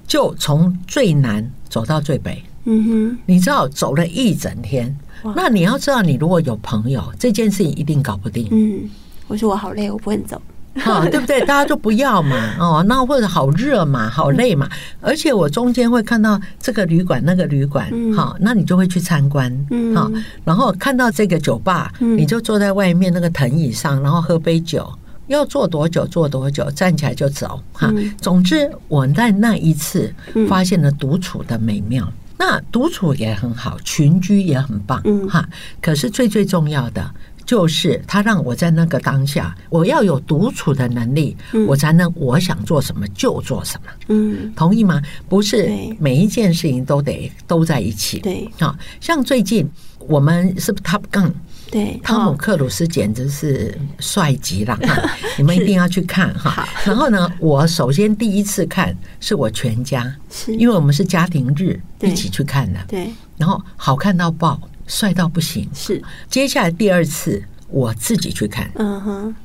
就从最南走到最北，嗯哼，你知道走了一整天。那你要知道，你如果有朋友，这件事情一定搞不定。嗯，我说我好累，我不会走。[LAUGHS] 哈，对不对？大家就不要嘛，哦，那或者好热嘛，好累嘛，而且我中间会看到这个旅馆那个旅馆，好，那你就会去参观，好，然后看到这个酒吧，你就坐在外面那个藤椅上，然后喝杯酒，要坐多久坐多久，站起来就走，哈。总之，我在那一次发现了独处的美妙，那独处也很好，群居也很棒，哈。可是最最重要的。就是他让我在那个当下，我要有独处的能力，我才能我想做什么就做什么。嗯，同意吗？不是每一件事情都得都在一起。对，啊，像最近我们是不是 Top Gun？对，汤姆克鲁斯简直是帅极了，[LAUGHS] 你们一定要去看哈。然后呢，我首先第一次看是我全家，因为我们是家庭日一起去看的。对，然后好看到爆。帅到不行，是。接下来第二次我自己去看，嗯哼，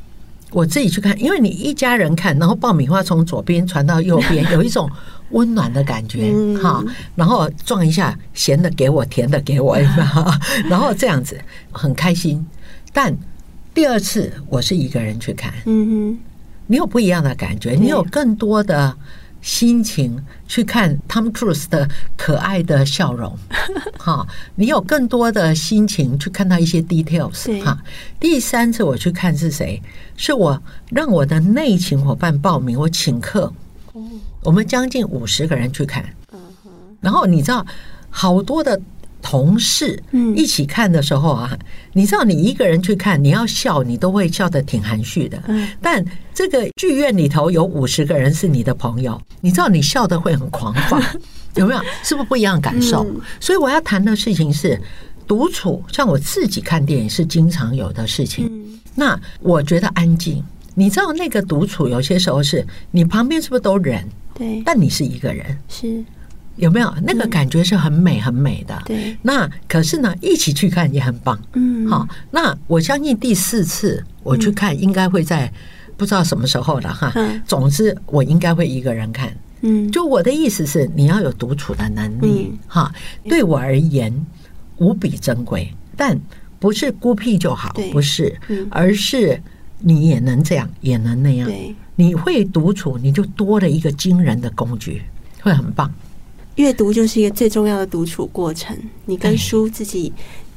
我自己去看，因为你一家人看，然后爆米花从左边传到右边，[LAUGHS] 有一种温暖的感觉，哈。然后撞一下，咸的给我，甜的给我，[LAUGHS] [LAUGHS] 然后这样子很开心。但第二次我是一个人去看，嗯哼，你有不一样的感觉，你有更多的。心情去看 Tom Cruise 的可爱的笑容，[LAUGHS] 哈，你有更多的心情去看到一些 details，哈。第三次我去看是谁？是我让我的内勤伙伴报名，我请客，我们将近五十个人去看，然后你知道好多的。同事一起看的时候啊，你知道你一个人去看，你要笑，你都会笑得挺含蓄的。但这个剧院里头有五十个人是你的朋友，你知道你笑得会很狂放，[LAUGHS] 有没有？是不是不一样的感受？所以我要谈的事情是独处，像我自己看电影是经常有的事情。那我觉得安静，你知道那个独处有些时候是你旁边是不是都人？对，但你是一个人，是。有没有那个感觉是很美很美的？对，那可是呢，一起去看也很棒。嗯，好，那我相信第四次我去看应该会在不知道什么时候了哈。总之，我应该会一个人看。嗯，就我的意思是，你要有独处的能力哈。对我而言无比珍贵，但不是孤僻就好，不是，而是你也能这样，也能那样。对，你会独处，你就多了一个惊人的工具，会很棒。阅读就是一个最重要的独处过程，你跟书自己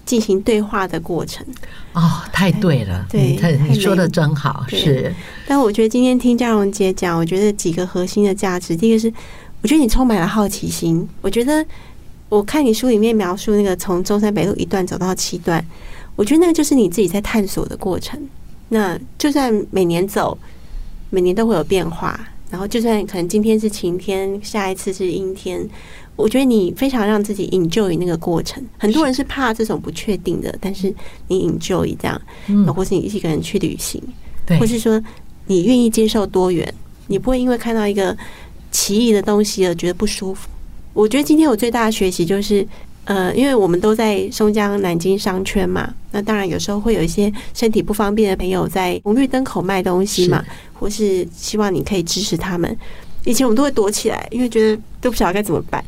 进行对话的过程。哦，太对了，对，你说的真好，是。但我觉得今天听嘉荣姐讲，我觉得几个核心的价值，第一个是，我觉得你充满了好奇心。我觉得我看你书里面描述那个从中山北路一段走到七段，我觉得那个就是你自己在探索的过程。那就算每年走，每年都会有变化。然后，就算可能今天是晴天，下一次是阴天，我觉得你非常让自己 enjoy 那个过程。很多人是怕这种不确定的，但是你 enjoy 这样，嗯，或是你一个人去旅行，对，或是说你愿意接受多元，你不会因为看到一个奇异的东西而觉得不舒服。我觉得今天我最大的学习就是。呃，因为我们都在松江南京商圈嘛，那当然有时候会有一些身体不方便的朋友在红绿灯口卖东西嘛，是或是希望你可以支持他们。以前我们都会躲起来，因为觉得都不晓得该怎么办。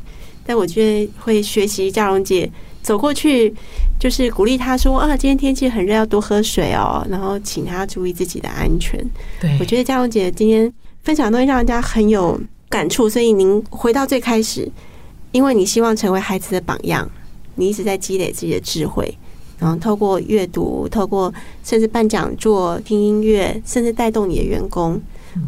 但我觉得会学习佳荣姐走过去，就是鼓励她说：“啊，今天天气很热，要多喝水哦。”然后请她注意自己的安全。对，我觉得佳荣姐今天分享的东西让人家很有感触。所以您回到最开始。因为你希望成为孩子的榜样，你一直在积累自己的智慧，然后透过阅读，透过甚至办讲座、听音乐，甚至带动你的员工。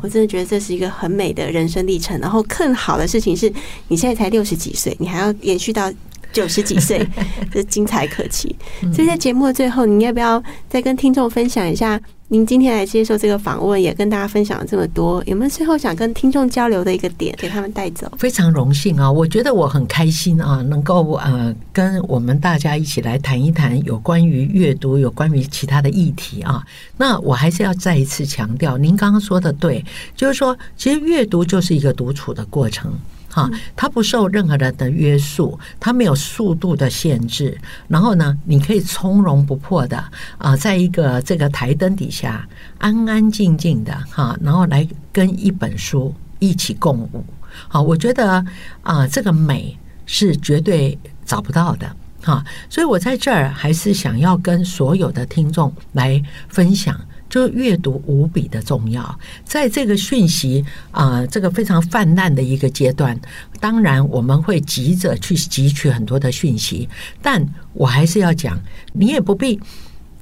我真的觉得这是一个很美的人生历程。然后更好的事情是，你现在才六十几岁，你还要延续到九十几岁，[LAUGHS] 这精彩可期。所以在节目的最后，你要不要再跟听众分享一下您今天来接受这个访问，也跟大家分享了这么多，有没有最后想跟听众交流的一个点，给他们带走？非常荣幸啊！我觉得我很开心啊，能够呃跟我们大家一起来谈一谈有关于阅读、有关于其他的议题啊。那我还是要再一次强调，您刚刚说的对，就是说，其实阅读就是一个独处的过程。哈，它不受任何人的约束，它没有速度的限制。然后呢，你可以从容不迫的啊，在一个这个台灯底下，安安静静的哈，然后来跟一本书一起共舞。好，我觉得啊，这个美是绝对找不到的哈。所以我在这儿还是想要跟所有的听众来分享。就阅读无比的重要，在这个讯息啊，这个非常泛滥的一个阶段，当然我们会急着去汲取很多的讯息，但我还是要讲，你也不必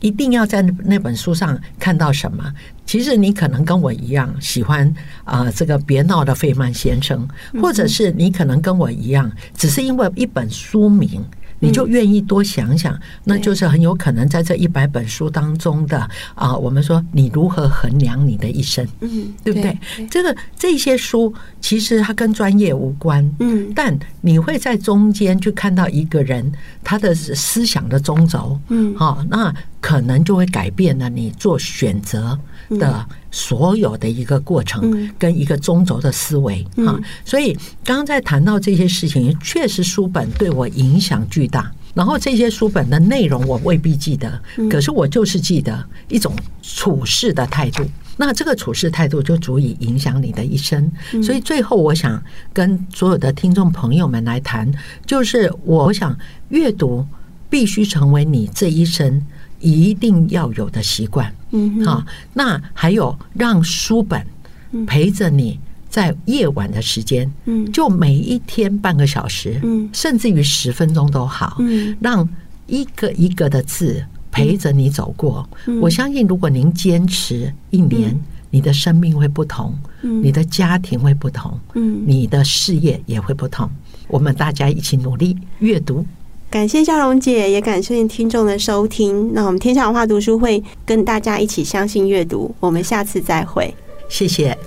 一定要在那本书上看到什么。其实你可能跟我一样喜欢啊，这个别闹的费曼先生，或者是你可能跟我一样，只是因为一本书名。你就愿意多想想，那就是很有可能在这一百本书当中的啊，我们说你如何衡量你的一生，嗯，对不对？这个这些书其实它跟专业无关，嗯，但你会在中间去看到一个人他的思想的中轴，嗯，好，那可能就会改变了你做选择的所有的一个过程跟一个中轴的思维啊。所以刚刚在谈到这些事情，确实书本对我影响巨大。然后这些书本的内容我未必记得，可是我就是记得一种处事的态度。那这个处事态度就足以影响你的一生。所以最后我想跟所有的听众朋友们来谈，就是我想阅读必须成为你这一生一定要有的习惯。嗯，好，那还有让书本陪着你。在夜晚的时间，嗯，就每一天半个小时，嗯，甚至于十分钟都好，嗯，让一个一个的字陪着你走过。我相信，如果您坚持一年，你的生命会不同，嗯你的家庭会不同，嗯，你的事业也会不同。我们大家一起努力阅读。感谢笑容姐，也感谢听众的收听。那我们天下文化读书会跟大家一起相信阅读，我们下次再会。谢谢。